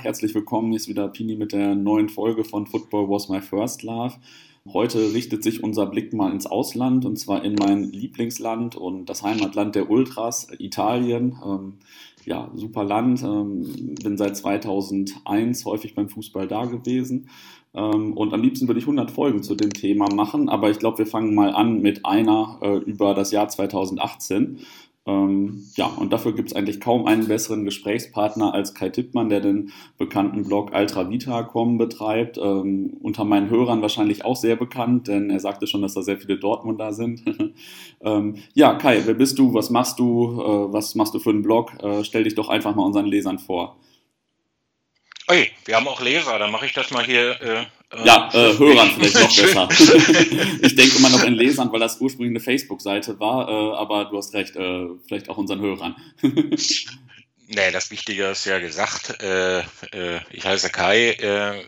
Herzlich willkommen, hier ist wieder Pini mit der neuen Folge von Football Was My First Love. Heute richtet sich unser Blick mal ins Ausland und zwar in mein Lieblingsland und das Heimatland der Ultras, Italien. Ähm, ja, super Land. Ähm, bin seit 2001 häufig beim Fußball da gewesen. Ähm, und am liebsten würde ich 100 Folgen zu dem Thema machen, aber ich glaube, wir fangen mal an mit einer äh, über das Jahr 2018. Ähm, ja, und dafür gibt es eigentlich kaum einen besseren Gesprächspartner als Kai Tippmann, der den bekannten Blog Altravita.com betreibt. Ähm, unter meinen Hörern wahrscheinlich auch sehr bekannt, denn er sagte schon, dass da sehr viele Dortmunder sind. ähm, ja, Kai, wer bist du? Was machst du? Äh, was machst du für einen Blog? Äh, stell dich doch einfach mal unseren Lesern vor. Oi, wir haben auch Leser, dann mache ich das mal hier äh, ja, äh, Hörern vielleicht noch besser. ich denke immer noch in Lesern, weil das ursprünglich eine Facebook-Seite war, äh, aber du hast recht, äh, vielleicht auch unseren Hörern. nee, das Wichtige ist ja gesagt. Äh, äh, ich heiße Kai, äh,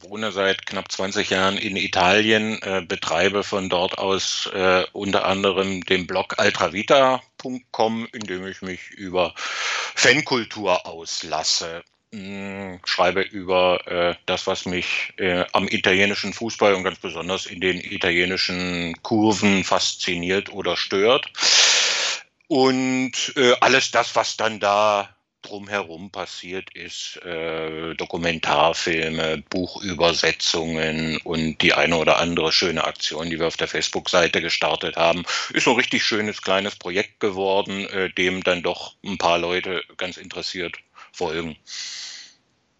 wohne seit knapp 20 Jahren in Italien, äh, betreibe von dort aus unter anderem den Blog altravita.com, in dem ich mich über Fankultur auslasse. Hm, schreibe über äh, das, was mich äh, am italienischen Fußball und ganz besonders in den italienischen Kurven fasziniert oder stört. Und äh, alles das, was dann da drumherum passiert ist, äh, Dokumentarfilme, Buchübersetzungen und die eine oder andere schöne Aktion, die wir auf der Facebook-Seite gestartet haben, ist so ein richtig schönes kleines Projekt geworden, äh, dem dann doch ein paar Leute ganz interessiert folgen.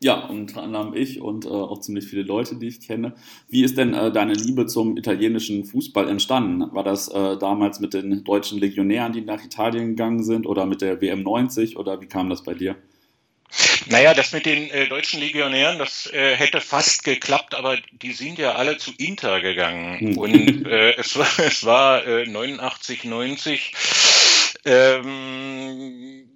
Ja, unter anderem ich und äh, auch ziemlich viele Leute, die ich kenne. Wie ist denn äh, deine Liebe zum italienischen Fußball entstanden? War das äh, damals mit den deutschen Legionären, die nach Italien gegangen sind oder mit der WM 90 oder wie kam das bei dir? Naja, das mit den äh, deutschen Legionären, das äh, hätte fast geklappt, aber die sind ja alle zu Inter gegangen. Hm. Und äh, es war, es war äh, 89, 90 ähm,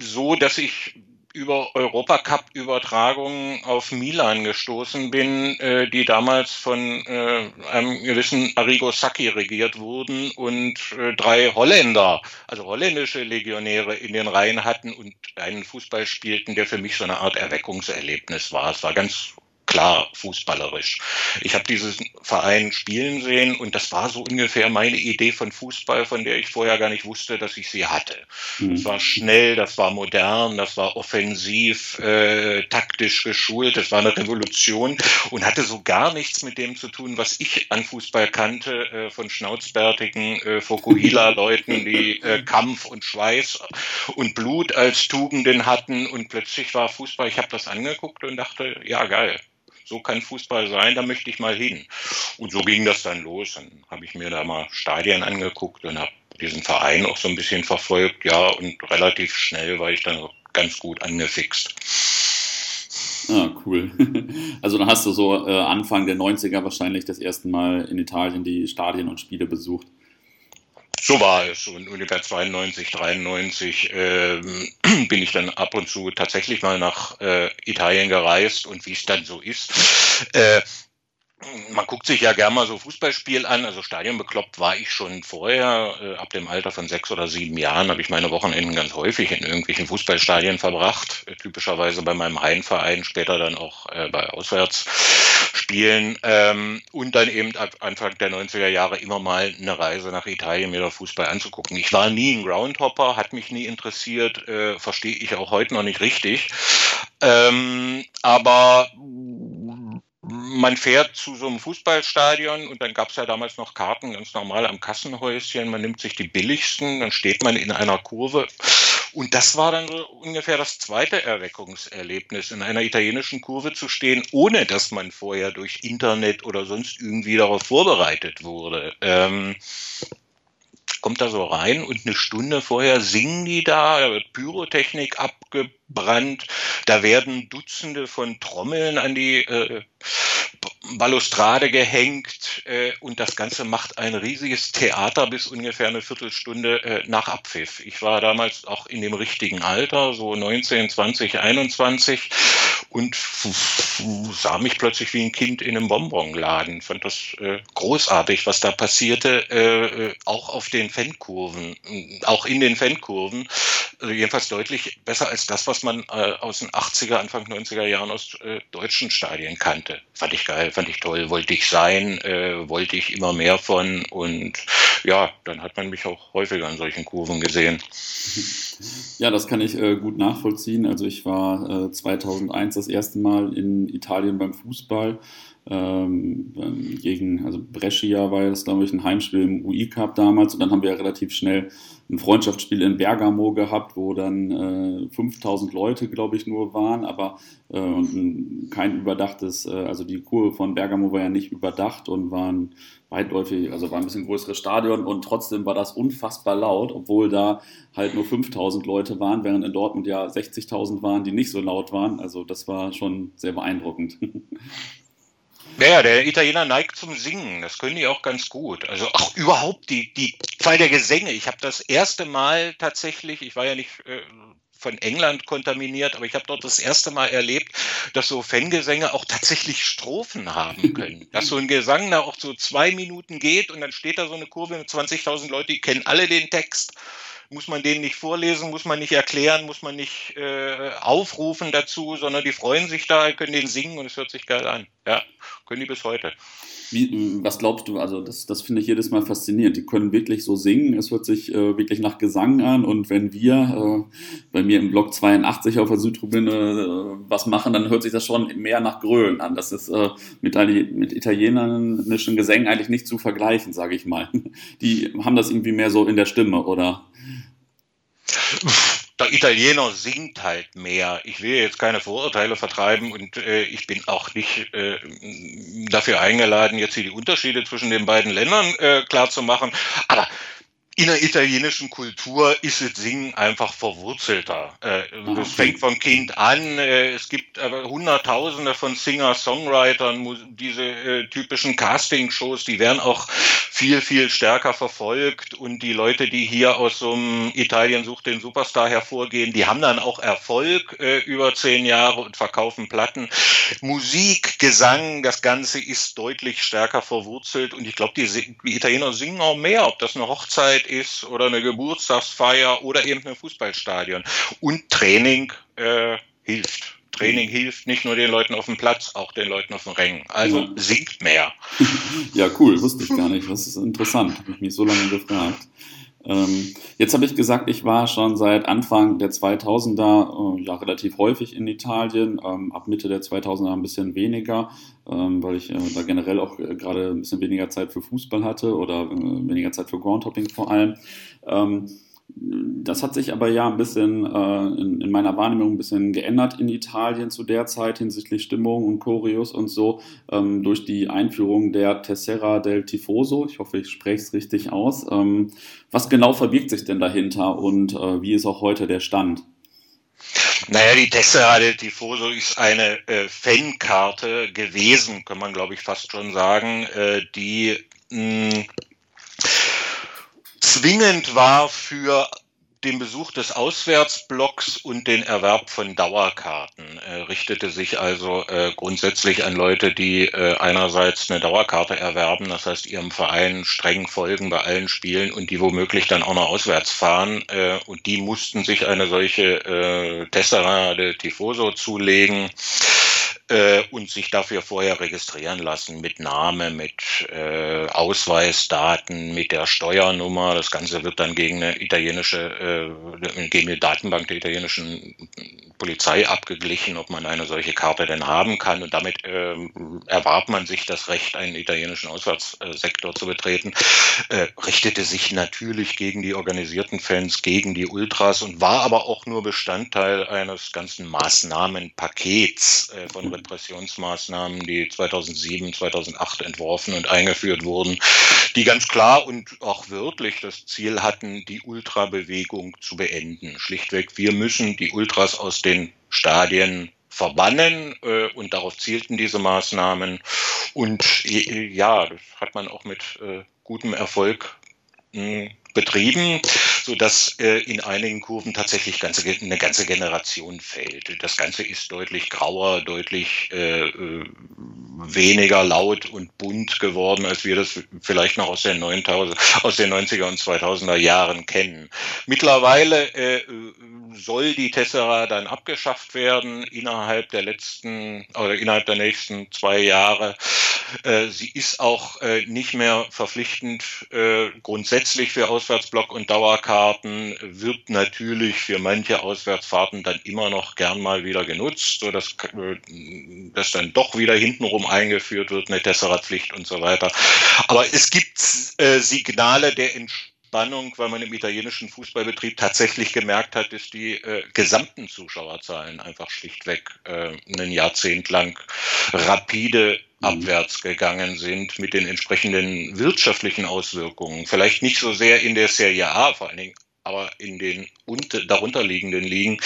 so, dass ich über Europacup-Übertragungen auf Milan gestoßen bin, äh, die damals von äh, einem gewissen Arrigo Sacchi regiert wurden und äh, drei Holländer, also holländische Legionäre in den Reihen hatten und einen Fußball spielten, der für mich so eine Art Erweckungserlebnis war. Es war ganz klar fußballerisch. Ich habe diesen Verein spielen sehen und das war so ungefähr meine Idee von Fußball, von der ich vorher gar nicht wusste, dass ich sie hatte. Mhm. Das war schnell, das war modern, das war offensiv, äh, taktisch geschult, das war eine Revolution und hatte so gar nichts mit dem zu tun, was ich an Fußball kannte, äh, von schnauzbärtigen äh, Fokuhila-Leuten, die äh, Kampf und Schweiß und Blut als Tugenden hatten und plötzlich war Fußball, ich habe das angeguckt und dachte, ja geil, so kann Fußball sein, da möchte ich mal hin. Und so ging das dann los. Dann habe ich mir da mal Stadien angeguckt und habe diesen Verein auch so ein bisschen verfolgt, ja, und relativ schnell war ich dann ganz gut angefixt. Ah, cool. Also dann hast du so äh, Anfang der 90er wahrscheinlich das erste Mal in Italien die Stadien und Spiele besucht. So war es. Und ungefähr 92, 93 äh, bin ich dann ab und zu tatsächlich mal nach äh, Italien gereist und wie es dann so ist. Äh, man guckt sich ja gerne mal so Fußballspiel an. Also Stadionbekloppt war ich schon vorher. Äh, ab dem Alter von sechs oder sieben Jahren habe ich meine Wochenenden ganz häufig in irgendwelchen Fußballstadien verbracht. Äh, typischerweise bei meinem Heimverein, später dann auch äh, bei Auswärtsspielen. Ähm, und dann eben ab Anfang der 90er Jahre immer mal eine Reise nach Italien, mir da Fußball anzugucken. Ich war nie ein Groundhopper, hat mich nie interessiert, äh, verstehe ich auch heute noch nicht richtig. Ähm, aber man fährt zu so einem Fußballstadion und dann gab es ja damals noch Karten ganz normal am Kassenhäuschen. Man nimmt sich die billigsten, dann steht man in einer Kurve. Und das war dann so ungefähr das zweite Erweckungserlebnis, in einer italienischen Kurve zu stehen, ohne dass man vorher durch Internet oder sonst irgendwie darauf vorbereitet wurde. Ähm, kommt da so rein und eine Stunde vorher singen die da, da wird Pyrotechnik abgebrannt, da werden Dutzende von Trommeln an die äh, Balustrade gehängt äh, und das Ganze macht ein riesiges Theater bis ungefähr eine Viertelstunde äh, nach Abpfiff. Ich war damals auch in dem richtigen Alter, so 19, 20, 21 und sah mich plötzlich wie ein Kind in einem Bonbonladen. Fand das äh, großartig, was da passierte, äh, äh auch auf den Fankurven, auch in den Fankurven. Also jedenfalls deutlich besser als das, was man äh, aus den 80er, Anfang 90er Jahren aus äh, deutschen Stadien kannte. Fand ich geil, fand ich toll, wollte ich sein, äh, wollte ich immer mehr von und ja, dann hat man mich auch häufiger in solchen Kurven gesehen. Ja, das kann ich äh, gut nachvollziehen. Also ich war äh, 2001 das erste Mal in Italien beim Fußball. Ähm, gegen, also Brescia war das, glaube ich, ein Heimspiel im UI Cup damals. Und dann haben wir ja relativ schnell ein Freundschaftsspiel in Bergamo gehabt, wo dann äh, 5000 Leute, glaube ich, nur waren, aber äh, und kein überdachtes, äh, also die Kurve von Bergamo war ja nicht überdacht und waren weitläufig, also war ein bisschen größeres Stadion und trotzdem war das unfassbar laut, obwohl da halt nur 5000 Leute waren, während in Dortmund ja 60.000 waren, die nicht so laut waren. Also das war schon sehr beeindruckend. Ja, der Italiener neigt zum Singen. Das können die auch ganz gut. Also auch überhaupt die, die Zahl der Gesänge. Ich habe das erste Mal tatsächlich, ich war ja nicht äh, von England kontaminiert, aber ich habe dort das erste Mal erlebt, dass so Fangesänge auch tatsächlich Strophen haben können. dass so ein Gesang da auch so zwei Minuten geht und dann steht da so eine Kurve mit 20.000 Leute, die kennen alle den Text muss man denen nicht vorlesen, muss man nicht erklären, muss man nicht äh, aufrufen dazu, sondern die freuen sich da, können den singen und es hört sich geil an. Ja, können die bis heute. Wie, was glaubst du? Also, das, das finde ich jedes Mal faszinierend. Die können wirklich so singen. Es hört sich äh, wirklich nach Gesang an. Und wenn wir äh, bei mir im Block 82 auf der Südtribüne äh, was machen, dann hört sich das schon mehr nach Grölen an. Das ist äh, mit, mit italienischen Gesängen eigentlich nicht zu vergleichen, sage ich mal. Die haben das irgendwie mehr so in der Stimme, oder? Der Italiener singt halt mehr. Ich will jetzt keine Vorurteile vertreiben und äh, ich bin auch nicht äh, dafür eingeladen, jetzt hier die Unterschiede zwischen den beiden Ländern äh, klar zu machen. Aber in der italienischen Kultur ist das Singen einfach verwurzelter. Äh, das fängt vom Kind an. Äh, es gibt aber Hunderttausende von Singer-Songwritern, diese äh, typischen Casting-Shows, die werden auch viel, viel stärker verfolgt. Und die Leute, die hier aus so einem Italien sucht den Superstar hervorgehen, die haben dann auch Erfolg über zehn Jahre und verkaufen Platten. Musik, Gesang, das Ganze ist deutlich stärker verwurzelt. Und ich glaube, die, die Italiener singen auch mehr, ob das eine Hochzeit Hochzeit ist oder eine Geburtstagsfeier oder eben ein Fußballstadion. Und Training äh, hilft. Training hilft nicht nur den Leuten auf dem Platz, auch den Leuten auf den Rängen. Also ja. singt mehr. ja, cool, wusste ich gar nicht. Das ist interessant, habe ich mich so lange gefragt. Ähm, jetzt habe ich gesagt, ich war schon seit Anfang der 2000er äh, ja relativ häufig in Italien, ähm, ab Mitte der 2000er ein bisschen weniger, ähm, weil ich äh, da generell auch äh, gerade ein bisschen weniger Zeit für Fußball hatte oder äh, weniger Zeit für Groundhopping vor allem. Das hat sich aber ja ein bisschen äh, in, in, meiner Wahrnehmung ein bisschen geändert in Italien zu der Zeit hinsichtlich Stimmung und Choreos und so ähm, durch die Einführung der Tessera del Tifoso. Ich hoffe, ich spreche es richtig aus. Ähm, was genau verbirgt sich denn dahinter und äh, wie ist auch heute der Stand? Naja, die Tessera del Tifoso ist eine äh, Fankarte gewesen, kann man glaube ich fast schon sagen, äh, die mh, zwingend war für den Besuch des Auswärtsblocks und den Erwerb von Dauerkarten. Er richtete sich also äh, grundsätzlich an Leute, die äh, einerseits eine Dauerkarte erwerben, das heißt ihrem Verein streng folgen bei allen Spielen und die womöglich dann auch noch auswärts fahren. Äh, und die mussten sich eine solche äh, Tessera de Tifoso zulegen äh, und sich dafür vorher registrieren lassen mit Name, mit äh, Ausweisdaten, mit der Steuernummer. Das Ganze wird dann gegen eine italienische, äh, gegen eine Datenbank der italienischen Polizei abgeglichen, ob man eine solche Karte denn haben kann. Und damit äh, erwarb man sich das Recht, einen italienischen Auswärtssektor zu betreten. Äh, richtete sich natürlich gegen die organisierten Fans, gegen die Ultras und war aber auch nur Bestandteil eines ganzen Maßnahmenpakets äh, von Repressionsmaßnahmen, die 2007, 2008 entworfen und eingeführt wurden, die ganz klar und auch wörtlich das Ziel hatten, die Ultrabewegung zu beenden. Schlichtweg, wir müssen die Ultras aus den Stadien verbannen äh, und darauf zielten diese Maßnahmen. Und äh, ja, das hat man auch mit äh, gutem Erfolg mh, betrieben, so dass äh, in einigen Kurven tatsächlich ganze, eine ganze Generation fällt. Das Ganze ist deutlich grauer, deutlich äh, äh weniger laut und bunt geworden, als wir das vielleicht noch aus den, 9000, aus den 90er und 2000er Jahren kennen. Mittlerweile äh, soll die Tessera dann abgeschafft werden innerhalb der letzten oder innerhalb der nächsten zwei Jahre. Äh, sie ist auch äh, nicht mehr verpflichtend äh, grundsätzlich für Auswärtsblock und Dauerkarten, wird natürlich für manche Auswärtsfahrten dann immer noch gern mal wieder genutzt, so dass das dann doch wieder hintenrum eingeführt wird, eine Tessera-Pflicht und so weiter. Aber es gibt Signale der Entscheidung Spannung, weil man im italienischen Fußballbetrieb tatsächlich gemerkt hat, dass die äh, gesamten Zuschauerzahlen einfach schlichtweg äh, ein Jahrzehnt lang rapide. Abwärts gegangen sind mit den entsprechenden wirtschaftlichen Auswirkungen. Vielleicht nicht so sehr in der Serie A, vor allen Dingen aber in den darunterliegenden Ligen,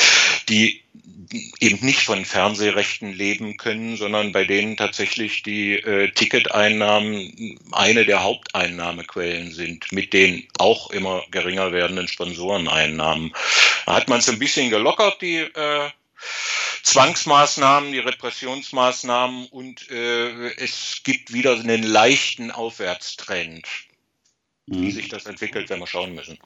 die eben nicht von Fernsehrechten leben können, sondern bei denen tatsächlich die äh, Ticketeinnahmen eine der Haupteinnahmequellen sind, mit den auch immer geringer werdenden Sponsoreneinnahmen. Da hat man es ein bisschen gelockert, die äh, Zwangsmaßnahmen, die Repressionsmaßnahmen und äh, es gibt wieder einen leichten Aufwärtstrend. Wie mhm. sich das entwickelt, werden wir schauen müssen.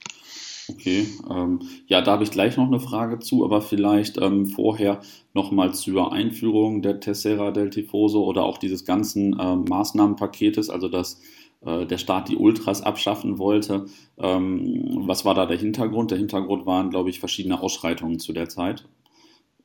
Okay, ähm, ja, da habe ich gleich noch eine Frage zu, aber vielleicht ähm, vorher nochmal zur Einführung der Tessera del Tifoso oder auch dieses ganzen äh, Maßnahmenpaketes, also dass äh, der Staat die Ultras abschaffen wollte. Ähm, was war da der Hintergrund? Der Hintergrund waren, glaube ich, verschiedene Ausschreitungen zu der Zeit.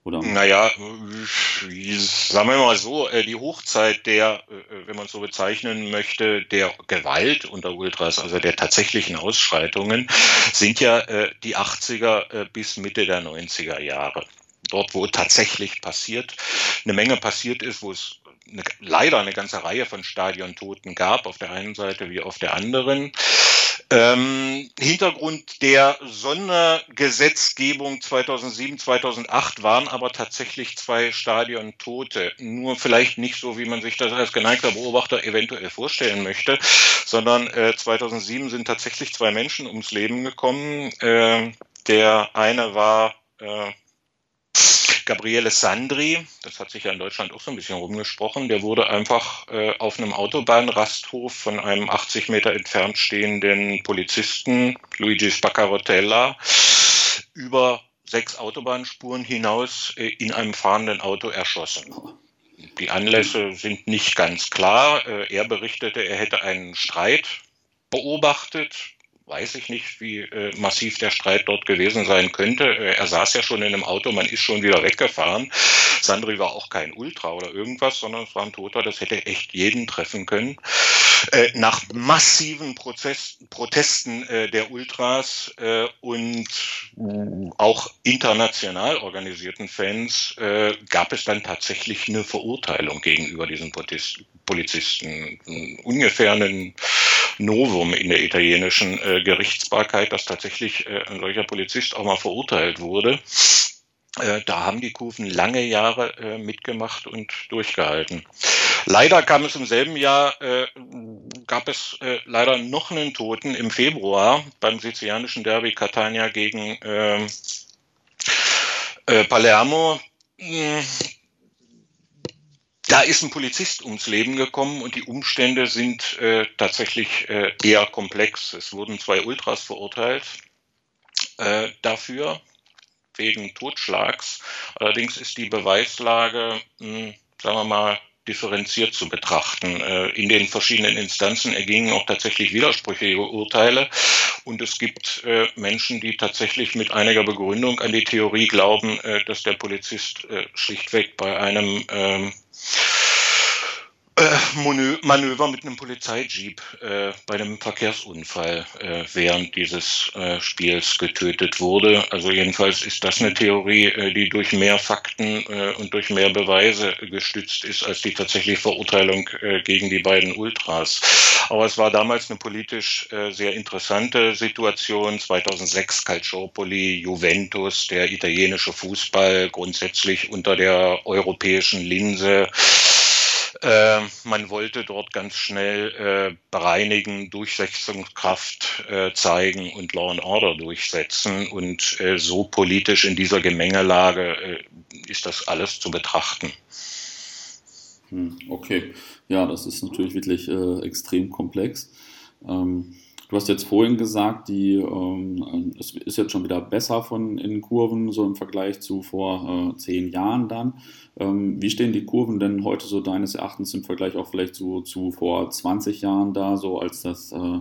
Oder? Naja, sagen wir mal so, äh, die Hochzeit der, äh, wenn man so bezeichnen möchte, der Gewalt unter Ultras, also der tatsächlichen Ausschreitungen, sind ja äh, die 80er bis Mitte der 90er Jahre. Dort, wo tatsächlich passiert, eine Menge passiert ist, wo es eine, leider eine ganze Reihe von Stadiontoten gab, auf der einen Seite wie auf der anderen. Ähm, Hintergrund der Sondergesetzgebung 2007, 2008 waren aber tatsächlich zwei Stadiontote. Nur vielleicht nicht so, wie man sich das als geneigter Beobachter eventuell vorstellen möchte, sondern äh, 2007 sind tatsächlich zwei Menschen ums Leben gekommen. Äh, der eine war äh, Gabriele Sandri, das hat sich ja in Deutschland auch so ein bisschen rumgesprochen, der wurde einfach äh, auf einem Autobahnrasthof von einem 80 Meter entfernt stehenden Polizisten, Luigi Spaccarotella, über sechs Autobahnspuren hinaus äh, in einem fahrenden Auto erschossen. Die Anlässe sind nicht ganz klar. Äh, er berichtete, er hätte einen Streit beobachtet weiß ich nicht, wie äh, massiv der Streit dort gewesen sein könnte. Äh, er saß ja schon in einem Auto, man ist schon wieder weggefahren. Sandri war auch kein Ultra oder irgendwas, sondern es war ein Toter, das hätte echt jeden treffen können. Äh, nach massiven Prozess, Protesten äh, der Ultras äh, und auch international organisierten Fans äh, gab es dann tatsächlich eine Verurteilung gegenüber diesen Polizisten. Ungefähr einen Novum in der italienischen äh, Gerichtsbarkeit, dass tatsächlich äh, ein solcher Polizist auch mal verurteilt wurde. Äh, da haben die Kufen lange Jahre äh, mitgemacht und durchgehalten. Leider kam es im selben Jahr, äh, gab es äh, leider noch einen Toten im Februar beim sizilianischen Derby Catania gegen ähm, äh, Palermo. Da ist ein Polizist ums Leben gekommen und die Umstände sind äh, tatsächlich äh, eher komplex. Es wurden zwei Ultras verurteilt äh, dafür, wegen Totschlags. Allerdings ist die Beweislage, mh, hm, sagen wir mal, differenziert zu betrachten. Äh, in den verschiedenen Instanzen ergingen auch tatsächlich widersprüchliche Urteile und es gibt äh, Menschen, die tatsächlich mit einiger Begründung an die Theorie glauben, äh, dass der Polizist schlichtweg bei einem ähm, äh, Manöver mit einem Polizeijeep äh, bei einem Verkehrsunfall äh, während dieses äh, Spiels getötet wurde. Also jedenfalls ist das eine Theorie, äh, die durch mehr Fakten und durch mehr Beweise gestützt ist als die tatsächliche Verurteilung gegen die beiden Ultras. Aber es war damals eine politisch sehr interessante Situation. 2006 Calciopoli, Juventus, der italienische Fußball grundsätzlich unter der europäischen Linse Äh, man wollte dort ganz schnell äh, bereinigen, Durchsetzungskraft äh, zeigen und Law and Order durchsetzen. Und äh, so politisch in dieser Gemengelage äh, ist das alles zu betrachten. Hm, okay, ja, das ist natürlich wirklich extrem komplex. Ähm, du hast jetzt vorhin gesagt, die, ähm, es ist jetzt schon wieder besser von in Kurven, so im Vergleich zu vor äh, zehn Jahren dann. Ähm, wie stehen die Kurven denn heute so deines Erachtens im Vergleich auch vielleicht zu, zu vor 20 Jahren da, so als das äh,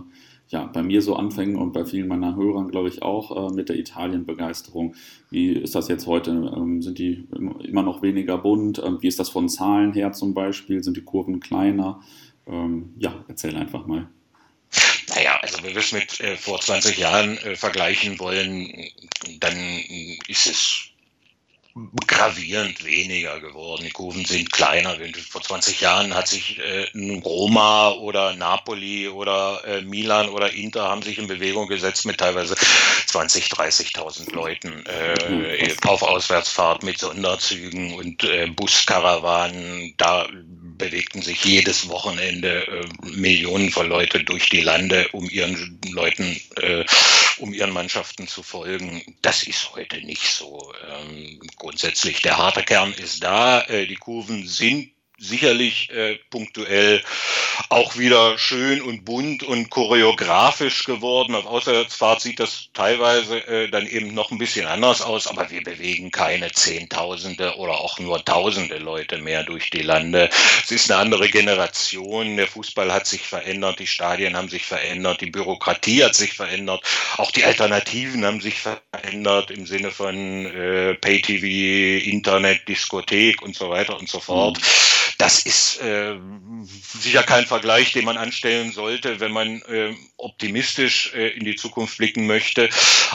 ja, bei mir so anfängt und bei vielen meiner Hörern, glaube ich, auch äh, mit der Italien-Begeisterung. Wie ist das jetzt heute? Ähm, sind die immer noch weniger bunt? Ähm, wie ist das von Zahlen her zum Beispiel? Sind die Kurven kleiner? Ähm, ja, erzähl einfach mal. Also wenn wir es mit äh, vor 20 Jahren äh, vergleichen wollen, dann ist es gravierend weniger geworden. Die Kurven sind kleiner. Vor 20 Jahren hat sich äh, Roma oder Napoli oder äh, Milan oder Inter haben sich in Bewegung gesetzt mit teilweise 20, 30.000 Leuten äh, auf Auswärtsfahrt mit Sonderzügen und äh, Buskarawanen. Da bewegten sich jedes Wochenende äh, Millionen von Leute durch die Lande, um ihren Leuten, äh, um ihren Mannschaften zu folgen. Das ist heute nicht so. Ähm, grundsätzlich, der harte Kern ist da, äh, die Kurven sind sicherlich äh, punktuell auch wieder schön und bunt und choreografisch geworden. Auf Auswärtsfahrt sieht das teilweise äh, dann eben noch ein bisschen anders aus, aber wir bewegen keine Zehntausende oder auch nur Tausende Leute mehr durch die Lande. Es ist eine andere Generation. Der Fußball hat sich verändert, die Stadien haben sich verändert, die Bürokratie hat sich verändert, auch die Alternativen haben sich verändert im Sinne von äh, Pay-TV, Internet, Diskothek und so weiter und so fort. Mhm. Das ist äh, sicher kein Vergleich, den man anstellen sollte, wenn man äh, optimistisch äh, in die Zukunft blicken möchte.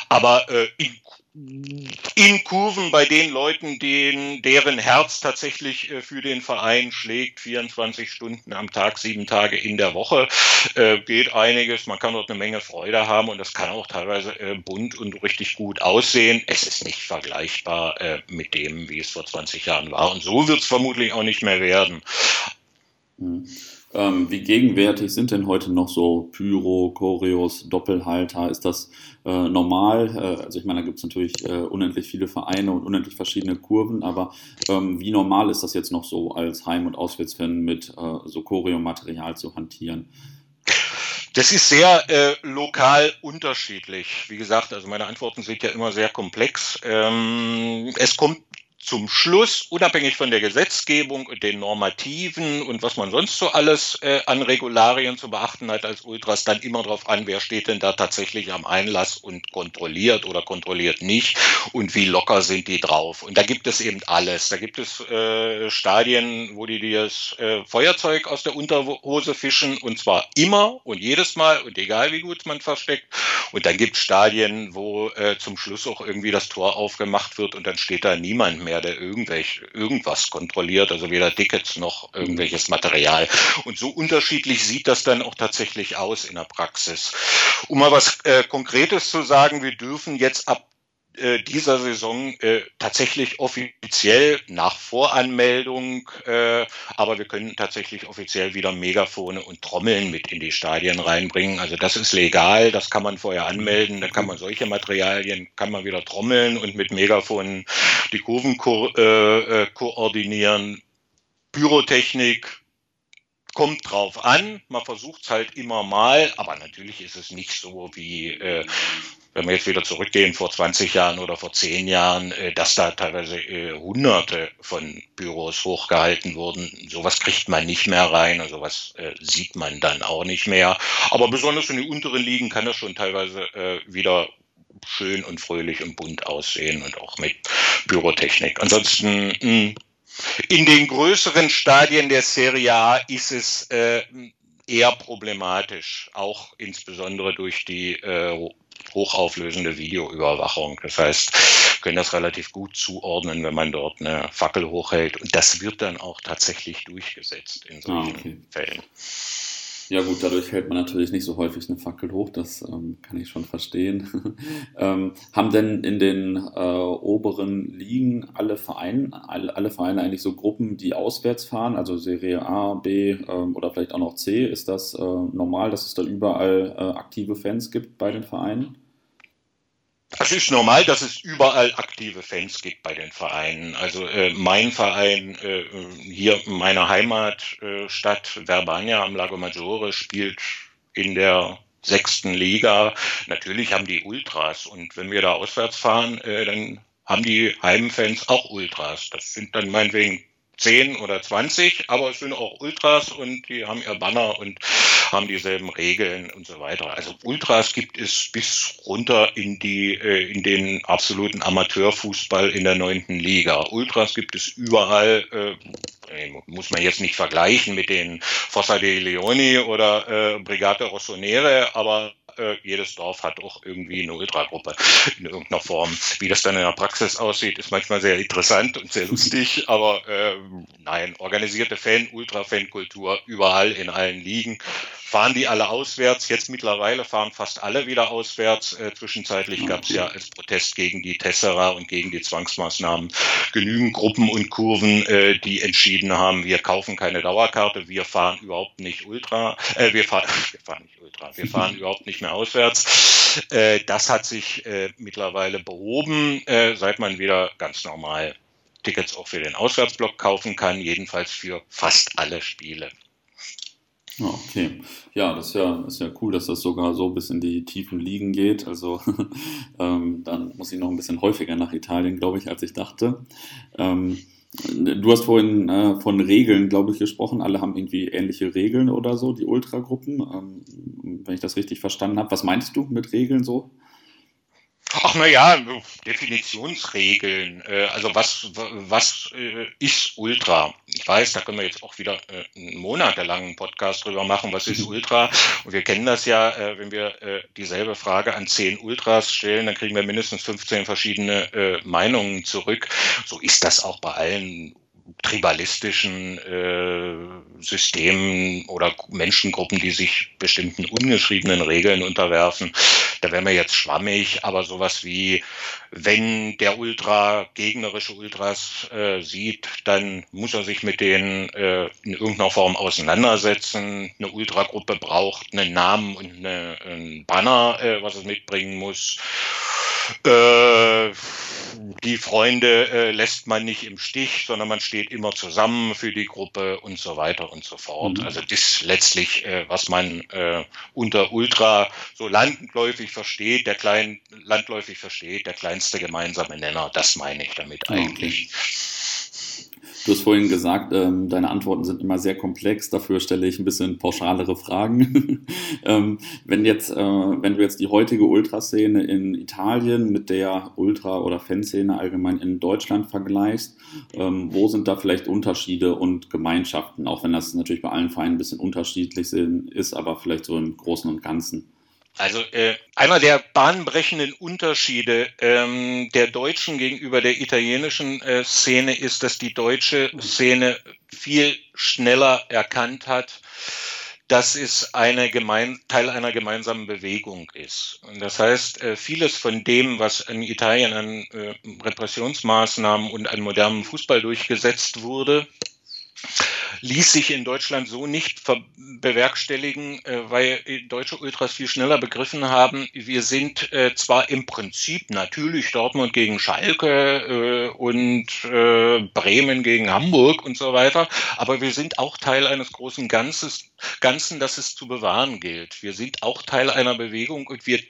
Aber äh, in in Kurven bei den Leuten, denen, deren Herz tatsächlich äh, für den Verein schlägt, 24 Stunden am Tag, sieben Tage in der Woche, äh, geht einiges. Man kann dort eine Menge Freude haben und das kann auch teilweise äh, bunt und richtig gut aussehen. Es ist nicht vergleichbar mit dem, wie es vor 20 Jahren war. Und so wird es vermutlich auch nicht mehr werden. Mhm. Ähm, wie gegenwärtig sind denn heute noch so Pyro, Choreos, Doppelhalter? Ist das äh, normal? Äh, also ich meine, da gibt es natürlich äh, unendlich viele Vereine und unendlich verschiedene Kurven, aber ähm, wie normal ist das jetzt noch so als Heim- und Auswärtsfan mit äh, so Choreo-Material zu hantieren? Das ist sehr äh, lokal unterschiedlich. Wie gesagt, also meine Antworten sind ja immer sehr komplex. Ähm, es kommt zum Schluss, unabhängig von der Gesetzgebung und den Normativen und was man sonst so alles äh, an Regularien zu beachten hat als Ultras, dann immer darauf an, wer steht denn da tatsächlich am Einlass und kontrolliert oder kontrolliert nicht und wie locker sind die drauf. Und da gibt es eben alles. Da gibt es äh, Stadien, wo die das äh, Feuerzeug aus der Unterhose fischen und zwar immer und jedes Mal und egal wie gut man versteckt. Und dann gibt es Stadien, wo äh, zum Schluss auch irgendwie das Tor aufgemacht wird und dann steht da niemand mehr mehr, der irgendwelch, irgendwas kontrolliert, also weder Tickets noch irgendwelches Material. Und so unterschiedlich sieht das dann auch tatsächlich aus in der Praxis. Um mal was äh, Konkretes zu sagen, wir dürfen jetzt ab äh, dieser Saison äh, tatsächlich offiziell nach Voranmeldung, äh, aber wir können tatsächlich offiziell wieder Megafone und Trommeln mit in die Stadien reinbringen. Also das ist legal, das kann man vorher anmelden, dann kann man solche Materialien, kann man wieder trommeln und mit Megafonen die Kurven ko äh, äh koordinieren. Pyrotechnik, kommt drauf an, man versucht es halt immer mal, aber natürlich ist es nicht so wie äh, wenn wir jetzt wieder zurückgehen vor 20 Jahren oder vor 10 Jahren, äh, dass da teilweise äh, hunderte von Büros hochgehalten wurden. Sowas kriegt man nicht mehr rein und sowas äh, sieht man dann auch nicht mehr. Aber besonders in den unteren Ligen kann das schon teilweise wieder schön und fröhlich und bunt aussehen und auch mit Bürotechnik. Ansonsten mh, hm, in den größeren Stadien der Serie A ist es äh, eher problematisch, auch insbesondere durch die äh, hochauflösende Videoüberwachung. Das heißt, können das relativ gut zuordnen, wenn man dort eine Fackel hochhält. Und das wird dann auch tatsächlich durchgesetzt in solchen ah, okay. Fällen. Ja gut, dadurch hält man natürlich nicht so häufig eine Fackel hoch, das ähm, kann ich schon verstehen. ähm, haben denn in den äh, oberen Ligen alle Vereine, alle, alle, Vereine eigentlich so Gruppen, die auswärts fahren, also Serie A, B ähm, oder vielleicht auch noch C? Ist das äh, normal, dass es da überall äh, aktive Fans gibt bei den Vereinen? Es ist normal, dass es überall aktive Fans gibt bei den Vereinen. Also äh, mein Verein äh, hier in meiner Heimatstadt äh, Verbania am Lago Maggiore spielt in der sechsten Liga. Natürlich haben die Ultras und wenn wir da auswärts fahren, äh, dann haben die Heimfans auch Ultras. Das sind dann meinetwegen 10 oder 20, aber es sind auch Ultras und die haben ihr Banner und haben dieselben Regeln und so weiter. Also Ultras gibt es bis runter in die äh, in den absoluten Amateurfußball in der neunten Liga. Ultras gibt es überall. Äh, muss man jetzt nicht vergleichen mit den Fossa de Leoni oder äh, Brigate Rossonere, aber äh, jedes Dorf hat auch irgendwie eine Ultragruppe in irgendeiner Form. Wie das dann in der Praxis aussieht, ist manchmal sehr interessant und sehr lustig, aber äh, nein, organisierte Fan, Ultra-Fan-Kultur überall in allen Ligen. Fahren die alle auswärts? Jetzt mittlerweile fahren fast alle wieder auswärts. Äh, zwischenzeitlich gab es ja als Protest gegen die Tessera und gegen die Zwangsmaßnahmen genügend Gruppen und Kurven, äh, die entschieden haben, wir kaufen keine Dauerkarte, wir fahren überhaupt nicht Ultra, äh, wir, fahren, wir fahren nicht Ultra, wir fahren überhaupt nicht mehr auswärts. Äh, das hat sich äh, mittlerweile behoben, äh, seit man wieder ganz normal Tickets auch für den Auswärtsblock kaufen kann, jedenfalls für fast alle Spiele. Okay, ja, das ist ja, ist ja cool, dass das sogar so bis in die tiefen Ligen geht. Also ähm, dann muss ich noch ein bisschen häufiger nach Italien, glaube ich, als ich dachte. Ähm, Du hast vorhin äh, von Regeln, glaube ich, gesprochen. Alle haben irgendwie ähnliche Regeln oder so, die Ultragruppen, ähm, wenn ich das richtig verstanden habe. Was meinst du mit Regeln so? Ach naja, Definitionsregeln. Äh, also was, was äh, ist Ultra? Ich weiß, da können wir jetzt auch wieder äh, einen monatelangen Podcast drüber machen, was ist. Ultra? Und wir kennen das ja, wenn wir dieselbe Frage an zehn Ultras stellen, dann kriegen wir mindestens 15 verschiedene Meinungen zurück. So ist das auch bei allen tribalistischen äh, Systemen oder Menschengruppen, die sich bestimmten ungeschriebenen Regeln unterwerfen. Da wären wir jetzt schwammig, aber sowas wie, wenn der Ultra gegnerische Ultras äh, sieht, dann muss er sich mit denen äh, in irgendeiner Form auseinandersetzen. Eine Ultragruppe braucht einen Namen und eine, einen Banner, äh, was es mitbringen muss. Äh, die Freunde äh, lässt man nicht im Stich, sondern man steht immer zusammen für die Gruppe und so weiter und so fort. Mhm. Also das letztlich, äh, was man äh, unter Ultra so landläufig versteht, der klein landläufig versteht, der kleinste gemeinsame Nenner, das meine ich damit eigentlich. Okay. Du hast vorhin gesagt, ähm, deine Antworten sind immer sehr komplex, dafür stelle ich ein bisschen pauschalere Fragen. ähm, wenn, jetzt, äh, wenn du jetzt die heutige Ultraszene in Italien mit der Ultra- oder Fanszene allgemein in Deutschland vergleichst, ähm, wo sind da vielleicht Unterschiede und Gemeinschaften, auch wenn das natürlich bei allen Vereinen ein bisschen unterschiedlich ist, aber vielleicht so im Großen und Ganzen? Also äh, einer der bahnbrechenden Unterschiede ähm, der deutschen gegenüber der italienischen äh, Szene ist, dass die deutsche Szene viel schneller erkannt hat, dass es eine gemein, Teil einer gemeinsamen Bewegung ist. Und das heißt, äh, vieles von dem, was in Italien an äh, Repressionsmaßnahmen und an modernem Fußball durchgesetzt wurde, ließ sich in Deutschland so nicht bewerkstelligen, äh, weil deutsche Ultras viel schneller begriffen haben, wir sind äh, zwar im Prinzip natürlich Dortmund gegen Schalke äh, und Bremen gegen Hamburg und so weiter, aber wir sind auch Teil eines großen Ganzes, Ganzen, das es zu bewahren gilt. Wir sind auch Teil einer Bewegung und wir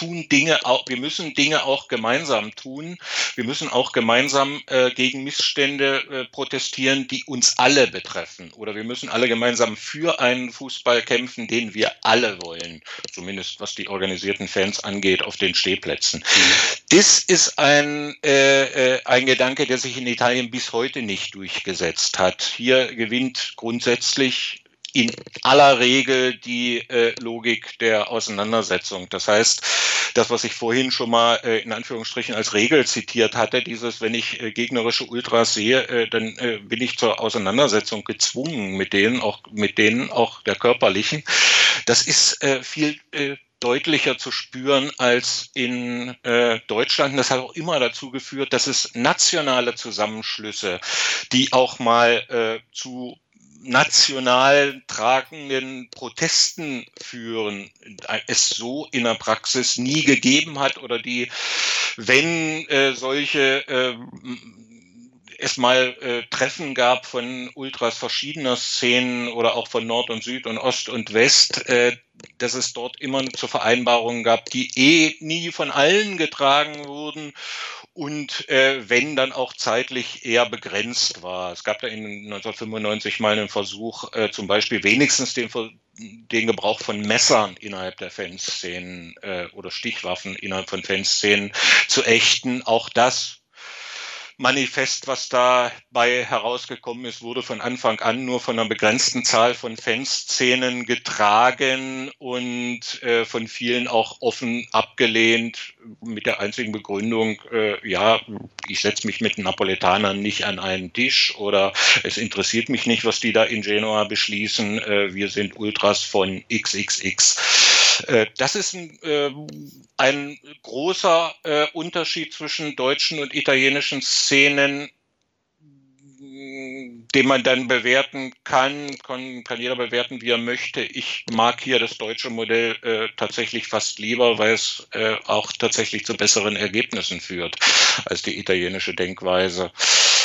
tun Dinge auch, wir müssen Dinge auch gemeinsam tun. Wir müssen auch gemeinsam äh, gegen Missstände äh, protestieren, die uns alle betreffen. Oder wir müssen alle gemeinsam für einen Fußball kämpfen, den wir alle wollen. Zumindest was die organisierten Fans angeht auf den Stehplätzen. Mhm. Das ist ein, äh, äh, ein Gedanke, der sich in Italien bis heute nicht durchgesetzt hat. Hier gewinnt grundsätzlich in aller Regel die äh, Logik der Auseinandersetzung. Das heißt, das, was ich vorhin schon mal äh, in Anführungsstrichen als Regel zitiert hatte, dieses, wenn ich äh, gegnerische Ultras sehe, äh, dann äh, bin ich zur Auseinandersetzung gezwungen mit denen, auch mit denen auch der körperlichen. Das ist äh, viel äh, deutlicher zu spüren als in äh, Deutschland. Das hat auch immer dazu geführt, dass es nationale Zusammenschlüsse, die auch mal äh, zu national tragenden Protesten führen, es so in der Praxis nie gegeben hat oder die, wenn äh, solche äh, es mal äh, Treffen gab von Ultras verschiedener Szenen oder auch von Nord und Süd und Ost und West, äh, dass es dort immer zu Vereinbarungen gab, die eh nie von allen getragen wurden und äh, wenn dann auch zeitlich eher begrenzt war. Es gab da in 1995 mal einen Versuch, äh, zum Beispiel wenigstens den, den Gebrauch von Messern innerhalb der Fanszenen äh, oder Stichwaffen innerhalb von Fanszenen zu ächten. Auch das Manifest, was dabei herausgekommen ist, wurde von Anfang an nur von einer begrenzten Zahl von Fanszenen getragen und äh, von vielen auch offen abgelehnt, mit der einzigen Begründung, äh, ja, ich setze mich mit Napoletanern nicht an einen Tisch oder es interessiert mich nicht, was die da in Genua beschließen, äh, wir sind Ultras von XXX. Äh, das ist ein, äh, ein großer äh, Unterschied zwischen deutschen und italienischen Szenen, den man dann bewerten kann, kann, kann jeder bewerten, wie er möchte. Ich mag hier das deutsche Modell äh, tatsächlich fast lieber, weil es äh, auch tatsächlich zu besseren Ergebnissen führt als die italienische Denkweise.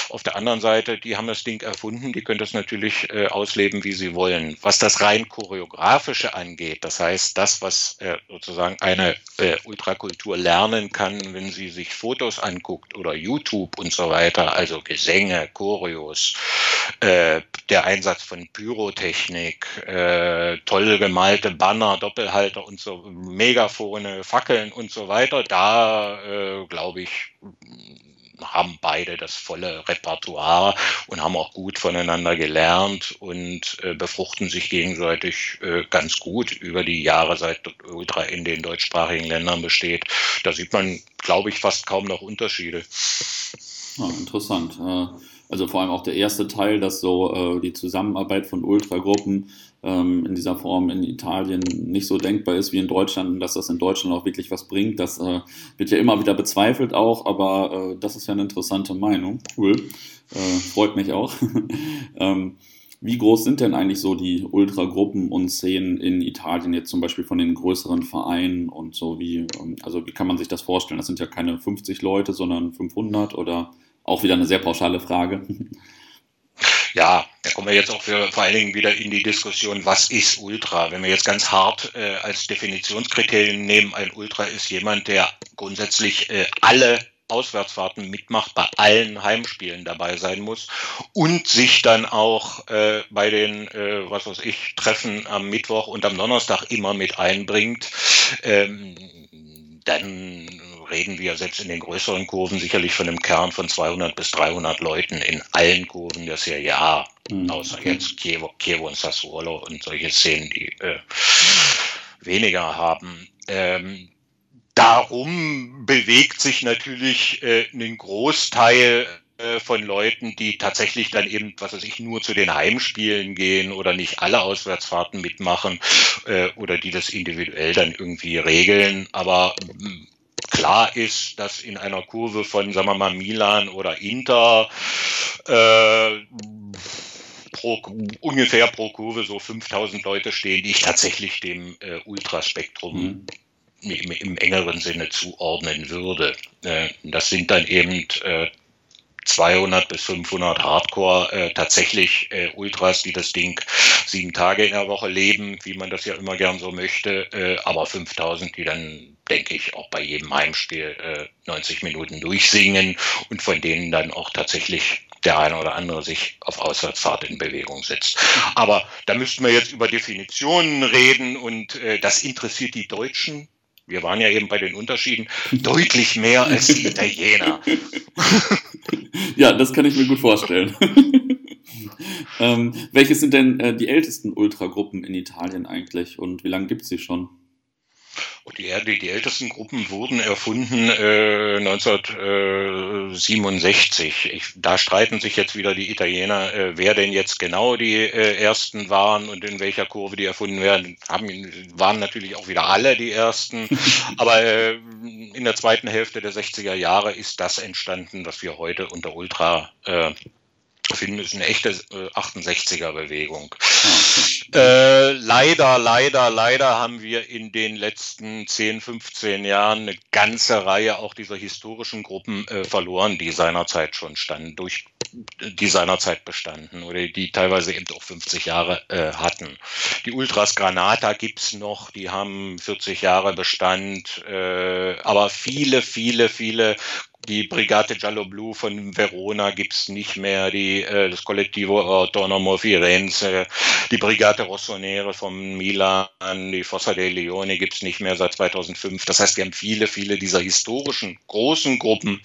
Auf der anderen Seite, die haben das Ding erfunden, die können das natürlich äh, ausleben, wie sie wollen. Was das rein choreografische angeht, das heißt, das, was äh, sozusagen eine äh, Ultrakultur lernen kann, wenn sie sich Fotos anguckt oder YouTube und so weiter, also Gesänge, Choreos, äh, der Einsatz von Pyrotechnik, äh, toll gemalte Banner, Doppelhalter und so, Megafone, Fackeln und so weiter, da äh, glaube ich, haben beide das volle Repertoire und haben auch gut voneinander gelernt und äh, befruchten sich gegenseitig äh, ganz gut über die Jahre, seit Ultra in den deutschsprachigen Ländern besteht. Da sieht man, glaube ich, fast kaum noch Unterschiede. Ja, interessant. Äh, also vor allem auch der erste Teil, dass so äh, die Zusammenarbeit von Ultragruppen ähm, in dieser Form in Italien nicht so denkbar ist wie in Deutschland und dass das in Deutschland auch wirklich was bringt. Das äh, wird ja immer wieder bezweifelt auch, aber äh, das ist ja eine interessante Meinung. Cool. Äh, freut mich auch. ähm, wie groß sind denn eigentlich so die Ultragruppen und Szenen in Italien jetzt zum Beispiel von den größeren Vereinen und so wie, ähm, also wie kann man sich das vorstellen? Das sind ja keine 50 Leute, sondern 500 oder auch wieder eine sehr pauschale Frage. Ja, da kommen wir jetzt auch für, vor allen Dingen wieder in die Diskussion, was ist Ultra? Wenn wir jetzt ganz hart äh, als Definitionskriterien nehmen, ein Ultra ist jemand, der grundsätzlich äh, alle Auswärtsfahrten mitmacht, bei allen Heimspielen dabei sein muss und sich dann auch äh, bei den, äh, was weiß ich, Treffen am Mittwoch und am Donnerstag immer mit einbringt, ähm, dann reden wir selbst in den größeren Kurven sicherlich von einem Kern von 200 bis 300 Leuten in allen Kurven der Serie A, mhm. außer jetzt Chievo, Chievo und Sassuolo und solche Szenen, die äh, weniger haben. Ähm, darum bewegt sich natürlich äh, ein Großteil äh, von Leuten, die tatsächlich dann eben, was weiß ich, nur zu den Heimspielen gehen oder nicht alle Auswärtsfahrten mitmachen äh, oder die das individuell dann irgendwie regeln. Aber klar ist, dass in einer Kurve von, sagen wir mal, Milan oder Inter äh, pro, ungefähr pro Kurve so 5000 Leute stehen, die ich tatsächlich dem äh, Ultraspektrum mhm. im, im, engeren Sinne zuordnen würde. Äh, das sind dann eben äh, 200 bis 500 Hardcore äh, tatsächlich äh, Ultras, die das Ding sieben Tage in der Woche leben, wie man das ja immer gern so möchte, äh, aber 5000, die dann, denke ich, auch bei jedem Heimspiel äh, 90 Minuten durchsingen und von denen dann auch tatsächlich der eine oder andere sich auf Auswärtsfahrt in Bewegung setzt. Aber da müssten wir jetzt über Definitionen reden und äh, das interessiert die Deutschen wir waren ja eben bei den Unterschieden, deutlich mehr als die Italiener. ja, das kann ich mir gut vorstellen. ähm, welche sind denn äh, die ältesten Ultragruppen in Italien eigentlich und wie lange gibt es sie schon? Die, die, die ältesten Gruppen wurden erfunden äh, 1967. Ich, da streiten sich jetzt wieder die Italiener, äh, wer denn jetzt genau die äh, ersten waren und in welcher Kurve die erfunden werden. Haben, waren natürlich auch wieder alle die ersten. Aber äh, in der zweiten Hälfte der 60er Jahre ist das entstanden, was wir heute unter Ultra äh, finden, ist eine echte äh, 68er-Bewegung. Okay. Äh, leider, leider, leider haben wir in den letzten 10, 15 Jahren eine ganze Reihe auch dieser historischen Gruppen äh, verloren, die seinerzeit schon standen, durch die seinerzeit bestanden oder die teilweise eben auch 50 Jahre äh, hatten. Die Ultras Granata gibt's noch, die haben 40 Jahre Bestand, äh, aber viele, viele, viele die Brigate Giallo Blu von Verona gibt's nicht mehr, die, äh, das Collettivo Autonomo Firenze, die Brigate Rossonere von Milan, die Fossa dei Leone gibt's nicht mehr seit 2005. Das heißt, wir haben viele, viele dieser historischen großen Gruppen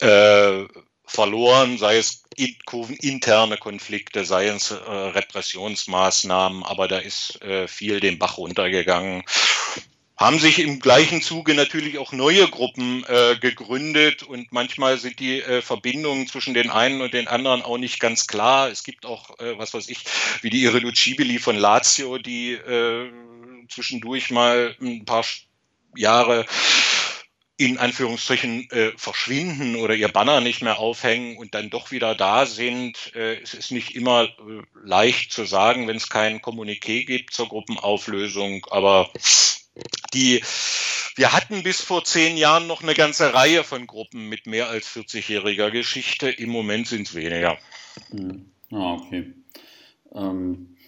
äh, verloren, sei es in, interne Konflikte, sei es äh, Repressionsmaßnahmen, aber da ist äh, viel den Bach runtergegangen haben sich im gleichen Zuge natürlich auch neue Gruppen äh, gegründet und manchmal sind die äh, Verbindungen zwischen den einen und den anderen auch nicht ganz klar. Es gibt auch, äh, was weiß ich, wie die Irreducibili von Lazio, die äh, zwischendurch mal ein paar Jahre in Anführungsstrichen äh, verschwinden oder ihr Banner nicht mehr aufhängen und dann doch wieder da sind. Äh, es ist nicht immer äh, leicht zu sagen, wenn es kein Kommuniqué gibt zur Gruppenauflösung, aber die, wir hatten bis vor zehn Jahren noch eine ganze Reihe von Gruppen mit mehr als 40-jähriger Geschichte. Im Moment sind es weniger. Hm. Ah, okay. Ähm,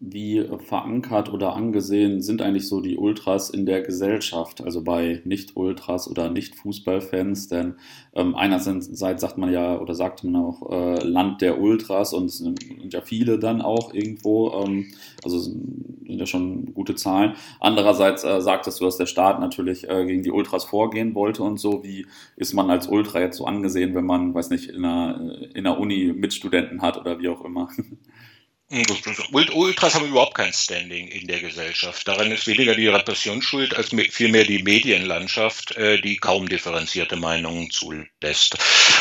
wie verankert oder angesehen sind eigentlich so die Ultras in der Gesellschaft, also bei Nicht-Ultras oder Nicht-Fußballfans? Denn ähm, einerseits sagt man ja oder sagt man auch äh, Land der Ultras und es sind ja viele dann auch irgendwo, ähm, also sind ja schon gute Zahlen. Andererseits äh, sagtest du, dass der Staat natürlich äh, gegen die Ultras vorgehen wollte und so. Wie ist man als Ultra jetzt so angesehen, wenn man, weiß nicht, in einer, in einer Uni Mitstudenten hat oder wie auch immer? Ultras haben überhaupt kein Standing in der Gesellschaft. Daran ist weniger die Repression schuld, als vielmehr die Medienlandschaft, äh, die kaum differenzierte Meinungen zulässt.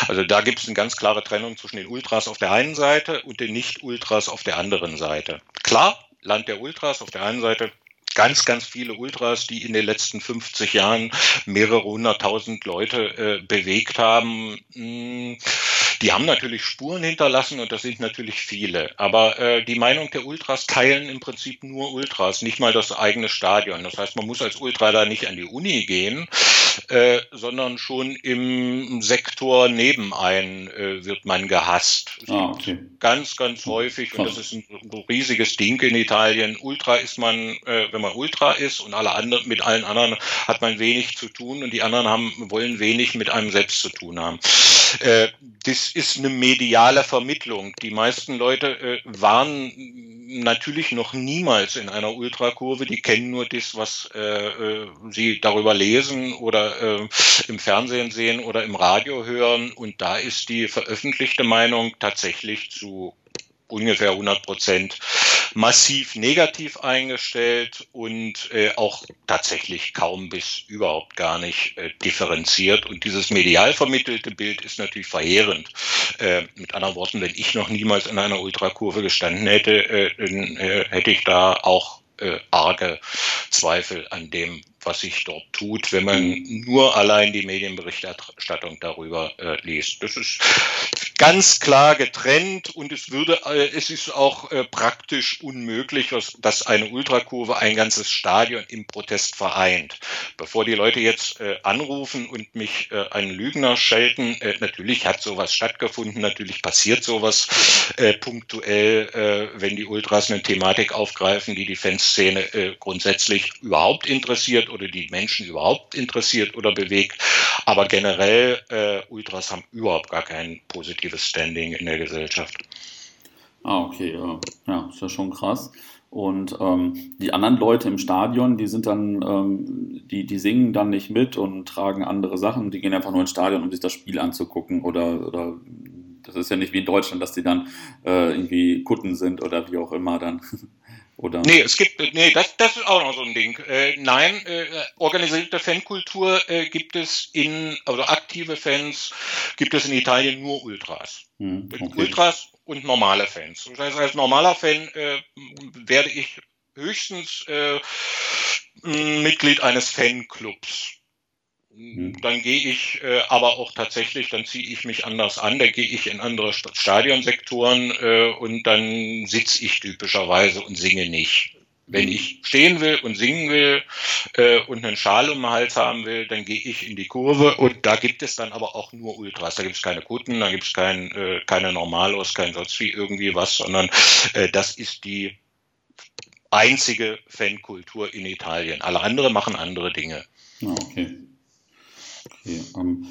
Also da gibt es eine ganz klare Trennung zwischen den Ultras auf der einen Seite und den Nicht-Ultras auf der anderen Seite. Klar, Land der Ultras auf der einen Seite, ganz, ganz viele Ultras, die in den letzten 50 Jahren mehrere hunderttausend Leute äh, bewegt haben. Mh, hm, die haben natürlich Spuren hinterlassen und das sind natürlich viele. Aber äh, die Meinung der Ultras teilen im Prinzip nur Ultras, nicht mal das eigene Stadion. Das heißt, man muss als Ultra da nicht an die Uni gehen, äh, sondern schon im Sektor nebenein äh, wird man gehasst. Ah, okay. Ganz, ganz häufig und das ist ein riesiges Ding in Italien. Ultra ist man, äh, wenn man Ultra ist und alle anderen mit allen anderen hat man wenig zu tun und die anderen haben wollen wenig mit einem selbst zu tun haben. Äh, das ist eine mediale Vermittlung. Die meisten Leute äh, waren natürlich noch niemals in einer Ultrakurve. Die kennen nur das, was sie darüber lesen oder äh, im Fernsehen sehen oder im Radio hören. Und da ist die veröffentlichte Meinung tatsächlich zu ungefähr 100 Prozent massiv negativ eingestellt und äh, auch tatsächlich kaum bis überhaupt gar nicht äh, differenziert. Und dieses medial vermittelte Bild ist natürlich verheerend. Äh, mit anderen Worten, wenn ich noch niemals in einer Ultrakurve gestanden hätte, äh, dann äh, hätte ich da auch äh, arge Zweifel an dem, was sich dort tut, wenn man mhm. nur allein die Medienberichterstattung darüber äh, liest. Das ist ganz klar getrennt und es würde, äh, es ist auch äh, praktisch unmöglich, was, dass eine Ultrakurve ein ganzes Stadion im Protest vereint. Bevor die Leute jetzt äh, anrufen und mich äh, einen Lügner schelten, äh, natürlich hat sowas stattgefunden, natürlich passiert sowas punktuell, wenn die Ultras eine Thematik aufgreifen, die die Fanszene grundsätzlich überhaupt interessiert oder die Menschen überhaupt interessiert oder bewegt. Aber generell, äh, Ultras haben überhaupt gar kein positives Standing in der Gesellschaft. Ah, okay, ja, ist ja schon krass. Und ähm, die anderen Leute im Stadion, die sind dann, ähm, die, die singen dann nicht mit und tragen andere Sachen. Die gehen einfach nur ins Stadion, um sich das Spiel anzugucken. Oder, oder das ist ja nicht wie in Deutschland, dass die dann äh, irgendwie Kutten sind oder wie auch immer dann. Oder? Nee, es gibt, nee, das, das ist auch noch so ein Ding. Äh, nein, äh, organisierte Fankultur äh, gibt es in, also aktive Fans gibt es in Italien nur Ultras. Hm, okay. Ultras und normale Fans. Das heißt, als normaler Fan äh, werde ich höchstens äh, Mitglied eines Fanclubs. Hm. Dann gehe ich äh, aber auch tatsächlich, dann ziehe ich mich anders an, da gehe ich in andere Stadionsektoren äh, und dann sitze ich typischerweise und singe nicht. Wenn hm. ich stehen will und singen will äh, und einen Schal um den Hals haben will, dann gehe ich in die Kurve und da gibt es dann aber auch nur Ultras. Da gibt es keine Kutten, da gibt es kein, äh, keine Normalos, kein sonst wie irgendwie was, sondern äh, das ist die einzige Fankultur in Italien. Alle andere machen andere Dinge. Ah, okay. Okay, ähm,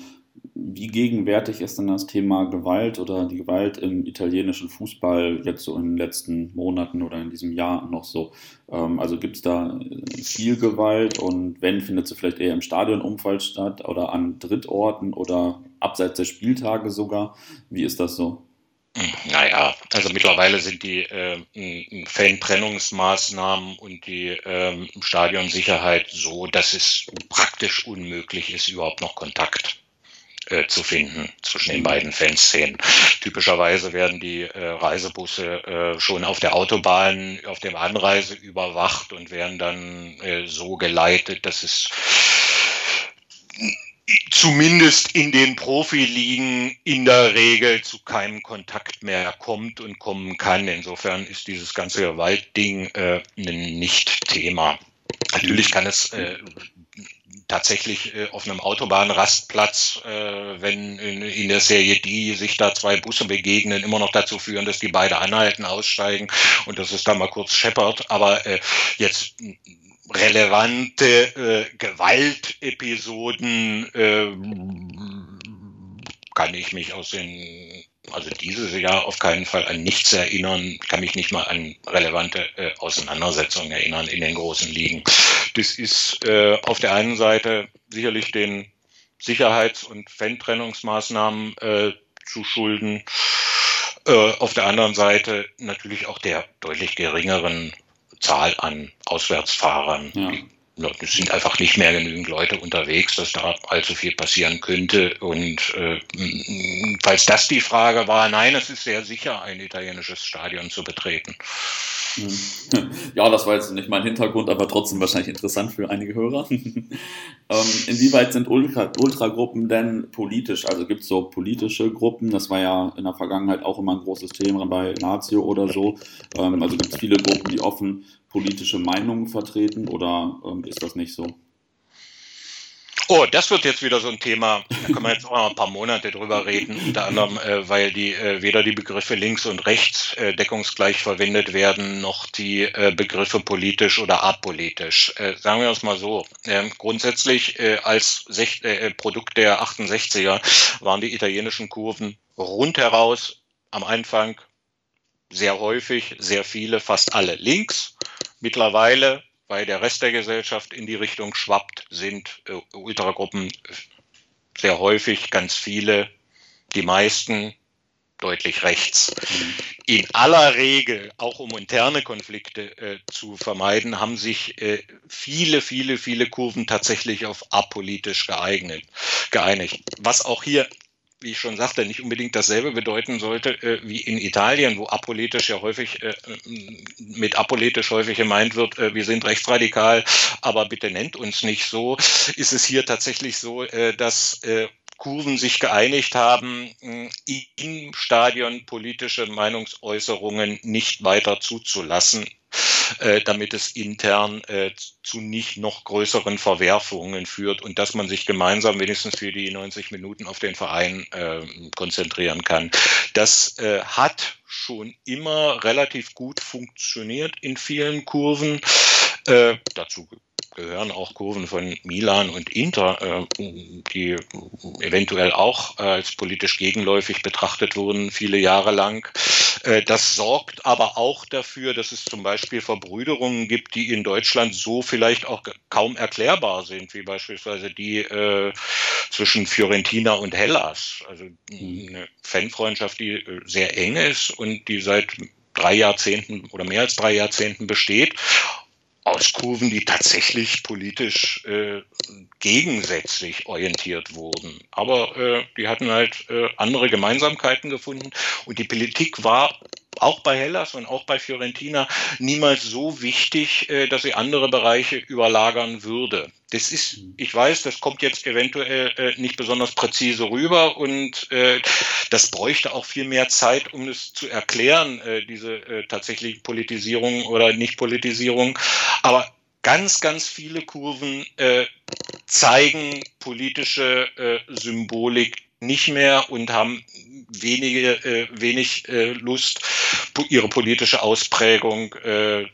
wie gegenwärtig ist denn das Thema Gewalt oder die Gewalt im italienischen Fußball jetzt so in den letzten Monaten oder in diesem Jahr noch so? Ähm, also gibt es da äh, viel Gewalt und wenn, findet sie vielleicht eher im Stadionumfeld statt oder an Drittorten oder abseits der Spieltage sogar? Wie ist das so? Naja, also mittlerweile sind die äh, Fantrennungsmaßnahmen und die ähm, Stadionsicherheit so, dass es praktisch unmöglich ist, überhaupt noch Kontakt äh, zu finden zwischen den beiden Fanszenen. Typischerweise werden die äh, Reisebusse äh, schon auf der Autobahn, auf dem Anreise überwacht und werden dann äh, so geleitet, dass es zumindest in den Profiligen in der Regel zu keinem Kontakt mehr kommt und kommen kann. Insofern ist dieses ganze Gewaltding äh, nicht Thema. Natürlich kann es äh, tatsächlich äh, auf einem Autobahnrastplatz, äh, wenn in, in, der Serie D sich da zwei Busse begegnen, immer noch dazu führen, dass die beide anhalten, aussteigen und dass es da mal kurz scheppert. Aber äh, jetzt relevante äh, Gewaltepisoden äh, kann ich mich aus den, also dieses Jahr auf keinen Fall an nichts erinnern, kann mich nicht mal an relevante äh, Auseinandersetzungen erinnern in den großen Ligen. Das ist äh, auf der einen Seite sicherlich den Sicherheits- und Fan-Trennungsmaßnahmen äh, zu schulden. Äh, auf der anderen Seite natürlich auch der deutlich geringeren Zahl an Auswärtsfahrern. Ja. Es sind einfach nicht mehr genügend Leute unterwegs, dass da allzu viel passieren könnte. Und äh, falls das die Frage war, nein, es ist sehr sicher, ein italienisches Stadion zu betreten. Ja, das war jetzt nicht mein Hintergrund, aber trotzdem wahrscheinlich interessant für einige Hörer. ähm, inwieweit sind Ultra, Ultragruppen denn politisch? Also gibt es so politische Gruppen? Das war ja in der Vergangenheit auch immer ein großes Thema bei Lazio oder so. Ähm, also gibt es viele Gruppen, die offen politische Meinungen vertreten oder ähm, ist das nicht so? Oh, das wird jetzt wieder so ein Thema, da können wir jetzt auch noch ein paar Monate drüber reden, unter anderem, äh, weil die äh, weder die Begriffe links und rechts äh, deckungsgleich verwendet werden, noch die äh, Begriffe politisch oder apolitisch. Äh, sagen wir es mal so. Ähm, grundsätzlich äh, als Sech Produkt der 68er waren die italienischen Kurven rundheraus am Anfang sehr häufig, sehr viele, fast alle links. Mittlerweile weil der Rest der Gesellschaft in die Richtung schwappt, sind äh, Ultragruppen sehr häufig, ganz viele, die meisten deutlich rechts. In aller Regel, auch um interne Konflikte äh, zu vermeiden, haben sich äh, viele, viele, viele Kurven tatsächlich auf apolitisch geeignet, geeinigt. Was auch hier wie ich schon sagte, nicht unbedingt dasselbe bedeuten sollte äh, wie in Italien, wo apolitisch ja häufig äh, mit apolitisch häufig gemeint wird, äh, wir sind rechtsradikal, aber bitte nennt uns nicht so, ist es hier tatsächlich so, äh, dass äh, Kurven sich geeinigt haben, äh, im Stadion politische Meinungsäußerungen nicht weiter zuzulassen, äh, damit es intern äh, zu nicht noch größeren Verwerfungen führt und dass man sich gemeinsam wenigstens für die 90 Minuten auf den Verein äh, konzentrieren kann. Das äh, hat schon immer relativ gut funktioniert in vielen Kurven. Äh, dazu gehören auch Kurven von Milan und Inter, äh, die eventuell auch äh, als politisch gegenläufig betrachtet wurden, viele Jahre lang. Äh, das sorgt aber auch dafür, dass es zum Beispiel Verbrüderungen gibt, die in Deutschland so vielleicht auch kaum erklärbar sind, wie beispielsweise die zwischen Fiorentina und Hellas. Also eine Fanfreundschaft, die sehr eng ist und die seit drei Jahrzehnten oder mehr als drei Jahrzehnten besteht aus Kurven, die tatsächlich politisch äh, gegensätzlich orientiert wurden. Aber äh, die hatten halt äh, andere Gemeinsamkeiten gefunden und die Politik war auch bei Hellas und auch bei Fiorentina niemals so wichtig, äh, dass sie andere Bereiche überlagern würde. Das ist, ich weiß, das kommt jetzt eventuell äh, nicht besonders präzise rüber und äh, das bräuchte auch viel mehr Zeit, um es zu erklären, diese tatsächliche Politisierung oder Nicht-Politisierung. Aber ganz, ganz viele Kurven zeigen politische Symbolik nicht mehr und haben wenige, äh, wenig äh, Lust, ihre politische Ausprägung äh,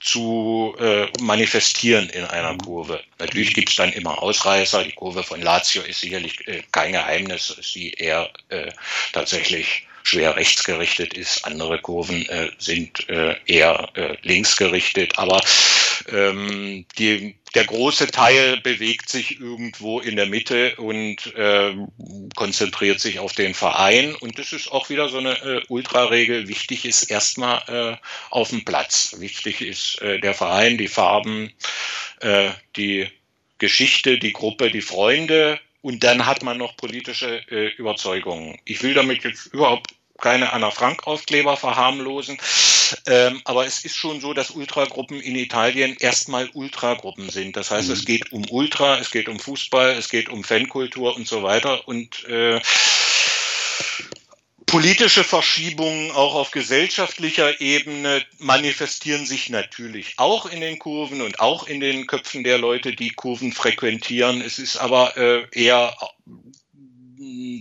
zu äh, manifestieren in einer mhm. Kurve. Natürlich gibt es dann immer Ausreißer. Die Kurve von Lazio ist sicherlich äh, kein Geheimnis, ist die eher äh, tatsächlich schwer rechtsgerichtet ist. Andere Kurven äh, sind äh, eher äh, linksgerichtet. Aber ähm, die, der große Teil bewegt sich irgendwo in der Mitte und äh, konzentriert sich auf den Verein. Und das ist auch wieder so eine äh, Ultraregel. Wichtig ist erstmal äh, auf dem Platz. Wichtig ist äh, der Verein, die Farben, äh, die Geschichte, die Gruppe, die Freunde. Und dann hat man noch politische äh, Überzeugungen. Ich will damit jetzt überhaupt keine Anna Frank Aufkleber verharmlosen. Ähm, aber es ist schon so, dass Ultragruppen in Italien erstmal Ultragruppen sind. Das heißt, mhm. es geht um Ultra, es geht um Fußball, es geht um Fankultur und so weiter. Und äh, politische Verschiebungen auch auf gesellschaftlicher Ebene manifestieren sich natürlich auch in den Kurven und auch in den Köpfen der Leute, die Kurven frequentieren. Es ist aber äh, eher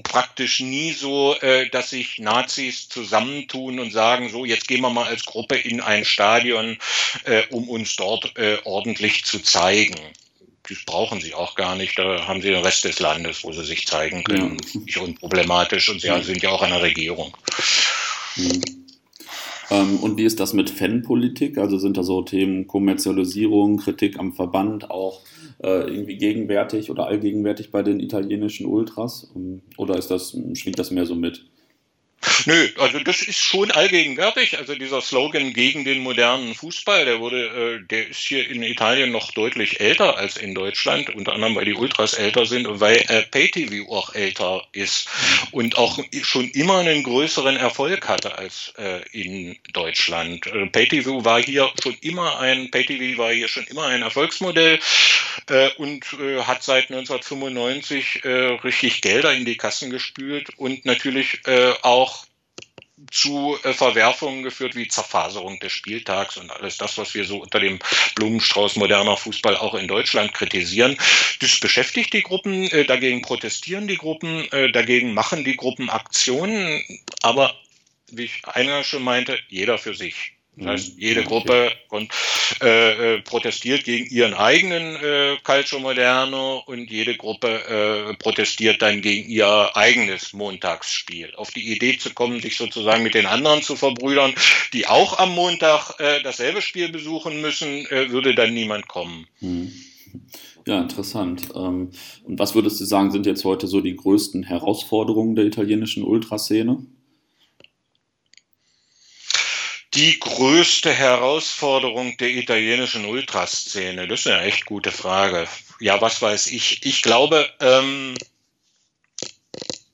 praktisch nie so, äh, dass sich Nazis zusammentun und sagen, so, jetzt gehen wir mal als Gruppe in ein Stadion, äh, um uns dort äh, ordentlich zu zeigen. Das brauchen sie auch gar nicht. Da haben sie den Rest des Landes, wo sie sich zeigen können. Ja. Nicht unproblematisch. Und sie ja. sind ja auch eine Regierung. Mhm. Ähm, und wie ist das mit Fanpolitik? Also sind da so Themen Kommerzialisierung, Kritik am Verband auch äh, irgendwie gegenwärtig oder allgegenwärtig bei den italienischen Ultras? Ähm, oder ist das, schwingt das mehr so mit? Nö, also das ist schon allgegenwärtig. Also dieser Slogan gegen den modernen Fußball, der wurde, äh, der ist hier in Italien noch deutlich älter als in Deutschland, unter anderem weil die Ultras älter sind und weil äh, PayTV auch älter ist und auch schon immer einen größeren Erfolg hatte als äh, in Deutschland. Äh, PayTV war hier schon immer ein PayTV war hier schon immer ein Erfolgsmodell äh, und äh, hat seit 1995 äh, richtig Gelder in die Kassen gespült und natürlich auch zu äh, Verwerfungen geführt wie Zerfaserung des Spieltags und alles das, was wir so unter dem Blumenstrauß moderner Fußball auch in Deutschland kritisieren. Das beschäftigt die Gruppen, äh, dagegen protestieren die Gruppen, äh, dagegen machen die Gruppen Aktionen, aber wie ich eingangs schon meinte, jeder für sich. Das heißt, mhm. jede Gruppe und, äh, äh, protestiert gegen ihren eigenen äh, Calcio Moderno und jede Gruppe äh, protestiert dann gegen ihr eigenes Montagsspiel. Auf die Idee zu kommen, sich sozusagen mit den anderen zu verbrüdern, die auch am Montag äh, dasselbe Spiel besuchen müssen, äh, würde dann niemand kommen. Mhm. Ja, interessant. Ähm, und was würdest du sagen, sind jetzt heute so die größten Herausforderungen der italienischen Ultraszene? Die größte Herausforderung der italienischen Ultraszene? Das ist eine echt gute Frage. Ja, was weiß ich. Ich glaube, ähm,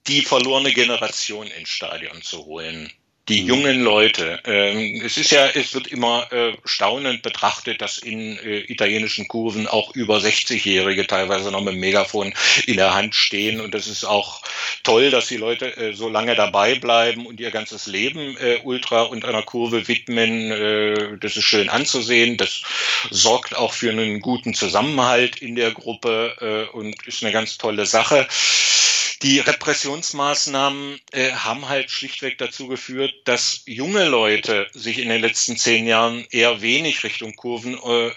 die verlorene Generation ins Stadion zu holen die mhm. jungen Leute. Ähm, es ist ja, es wird immer äh, staunend betrachtet, dass in äh, italienischen Kurven auch über 60-Jährige teilweise noch mit dem Megafon in der Hand stehen. Und das ist auch toll, dass die Leute äh, so lange dabei bleiben und ihr ganzes Leben äh, Ultra und einer Kurve widmen. Äh, das ist schön anzusehen. Das sorgt auch für einen guten Zusammenhalt in der Gruppe äh, und ist eine ganz tolle Sache. Die Repressionsmaßnahmen äh, haben halt schlichtweg dazu geführt, dass junge Leute sich in den letzten zehn Jahren eher wenig Richtung Kurven äh,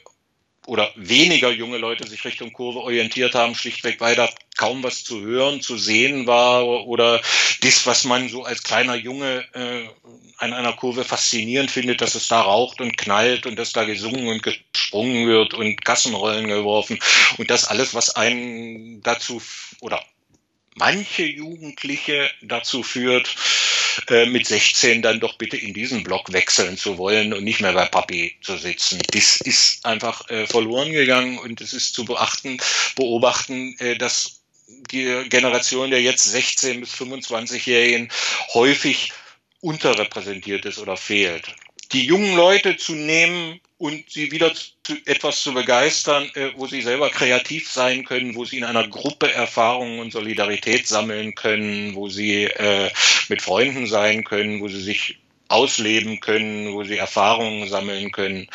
oder weniger junge Leute sich Richtung Kurve orientiert haben, schlichtweg weil da kaum was zu hören, zu sehen war oder das, was man so als kleiner Junge äh, an einer Kurve faszinierend findet, dass es da raucht und knallt und dass da gesungen und gesprungen wird und Gassenrollen geworfen und das alles, was einen dazu oder manche Jugendliche dazu führt, äh, mit 16 dann doch bitte in diesen Block wechseln zu wollen und nicht mehr bei Papi zu sitzen. Das ist einfach äh, verloren gegangen und es ist zu beachten, beobachten, äh, dass die Generation der jetzt 16 bis 25-Jährigen häufig unterrepräsentiert ist oder fehlt. Die jungen Leute zu nehmen und sie wieder zu etwas zu begeistern, äh, wo sie selber kreativ sein können, wo sie in einer Gruppe Erfahrungen und Solidarität sammeln können, wo sie äh, mit Freunden sein können, wo sie sich ausleben können, wo sie Erfahrungen sammeln können.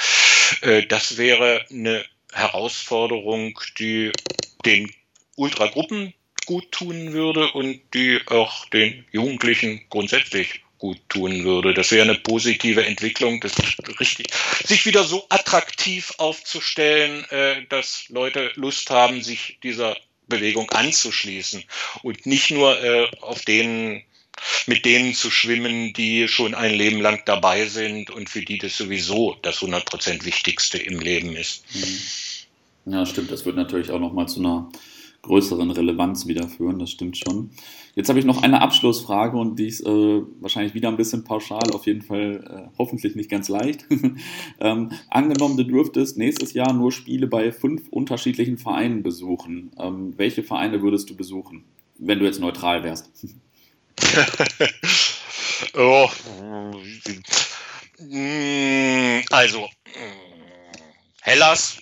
Äh, das wäre eine Herausforderung, die den Ultragruppen gut tun würde und die auch den Jugendlichen grundsätzlich gut tun würde. Das wäre eine positive Entwicklung, das ist richtig, sich wieder so attraktiv aufzustellen, äh, dass Leute Lust haben, sich dieser Bewegung anzuschließen und nicht nur äh, auf denen mit denen zu schwimmen, die schon ein Leben lang dabei sind und für die das sowieso das 100% Wichtigste im Leben ist. Mhm. Ja, stimmt. Das wird natürlich auch nochmal zu einer größeren Relevanz wiederführen, das stimmt schon. Jetzt habe ich noch eine Abschlussfrage und die ist äh, wahrscheinlich wieder ein bisschen pauschal, auf jeden Fall äh, hoffentlich nicht ganz leicht. ähm, angenommen, du dürftest nächstes Jahr nur Spiele bei fünf unterschiedlichen Vereinen besuchen. Ähm, welche Vereine würdest du besuchen, wenn du jetzt neutral wärst? oh. Hm, also, hm, Hellas,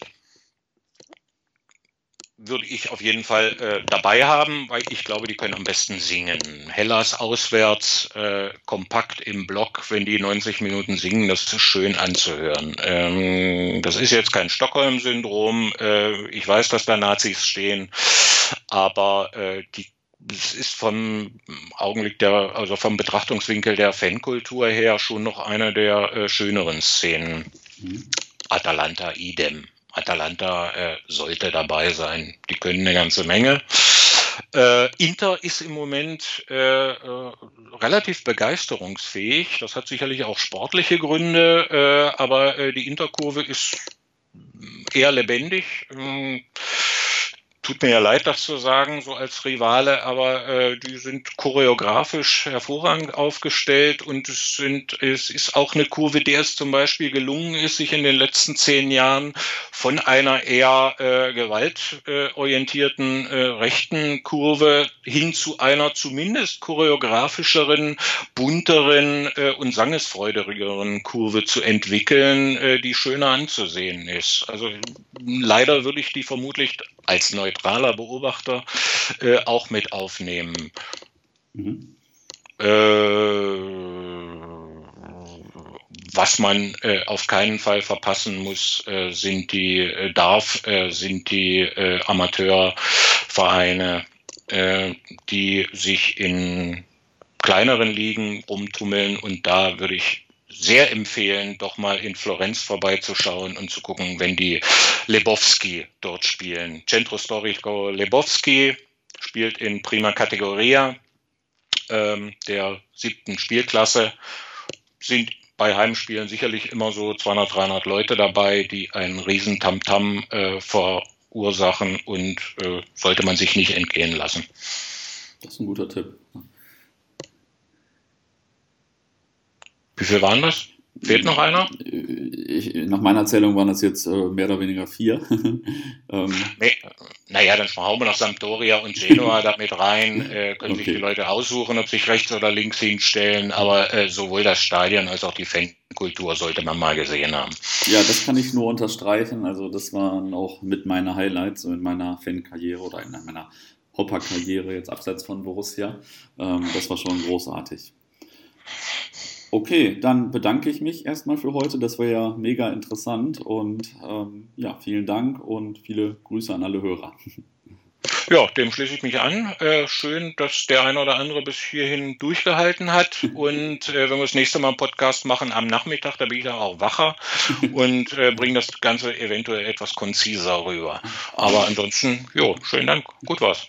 würde ich auf jeden Fall äh, dabei haben, weil ich glaube, die können am besten singen. Hellas auswärts, äh, kompakt im Block, wenn die 90 Minuten singen, das ist schön anzuhören. Ähm, das ist jetzt kein Stockholm-Syndrom. Äh, ich weiß, dass da Nazis stehen, aber äh, die es ist vom Augenblick der, also vom Betrachtungswinkel der Fankultur her schon noch eine der äh, schöneren Szenen. Mhm. Atalanta idem. Atalanta äh, sollte dabei sein. Die können eine ganze Menge. Äh, Inter ist im Moment äh, äh, relativ begeisterungsfähig. Das hat sicherlich auch sportliche Gründe, äh, aber äh, die Interkurve ist eher lebendig. Ähm, tut mir ja leid, das zu sagen, so als Rivale, aber äh, die sind choreografisch hervorragend aufgestellt und es, sind, es ist auch eine Kurve, der es zum Beispiel gelungen ist, sich in den letzten zehn Jahren von einer eher äh, gewaltorientierten äh, rechten Kurve hin zu einer zumindest choreografischeren, bunteren äh, und sangesfreudigeren Kurve zu entwickeln, äh, die schöner anzusehen ist. Also leider würde ich die vermutlich als neutraler Beobachter äh, auch mit aufnehmen. Mhm. Äh, was man äh, auf keinen Fall verpassen muss, äh, sind die darf sind die Amateurvereine, die sich in kleineren Ligen rumtummeln und da würde ich sehr empfehlen, doch mal in Florenz vorbeizuschauen und zu gucken, wenn die Lebowski dort spielen. Centro Storico Lebowski spielt in Prima Categoria ähm, der siebten Spielklasse. Sind bei Heimspielen sicherlich immer so 200, 300 Leute dabei, die einen riesen Tamtam äh, verursachen und äh, sollte man sich nicht entgehen lassen. Das ist ein guter Tipp. Wie viel waren das? Fehlt noch einer? Ich, nach meiner Zählung waren das jetzt äh, mehr oder weniger vier. ähm. nee, naja, dann hauen wir noch Sampdoria und Genua damit rein. Äh, können okay. sich die Leute aussuchen, ob sich rechts oder links hinstellen. Aber äh, sowohl das Stadion als auch die Fankultur sollte man mal gesehen haben. Ja, das kann ich nur unterstreichen. Also das waren auch mit meiner Highlights in meiner Fankarriere oder in meiner Hopper-Karriere jetzt abseits von Borussia. Ähm, das war schon großartig. Okay, dann bedanke ich mich erstmal für heute. Das war ja mega interessant und ähm, ja, vielen Dank und viele Grüße an alle Hörer. Ja, dem schließe ich mich an. Äh, schön, dass der eine oder andere bis hierhin durchgehalten hat. Und äh, wenn wir das nächste Mal einen Podcast machen am Nachmittag, da bin ich dann auch wacher und äh, bringe das Ganze eventuell etwas konziser rüber. Aber ansonsten, jo, schönen Dank. Gut war's.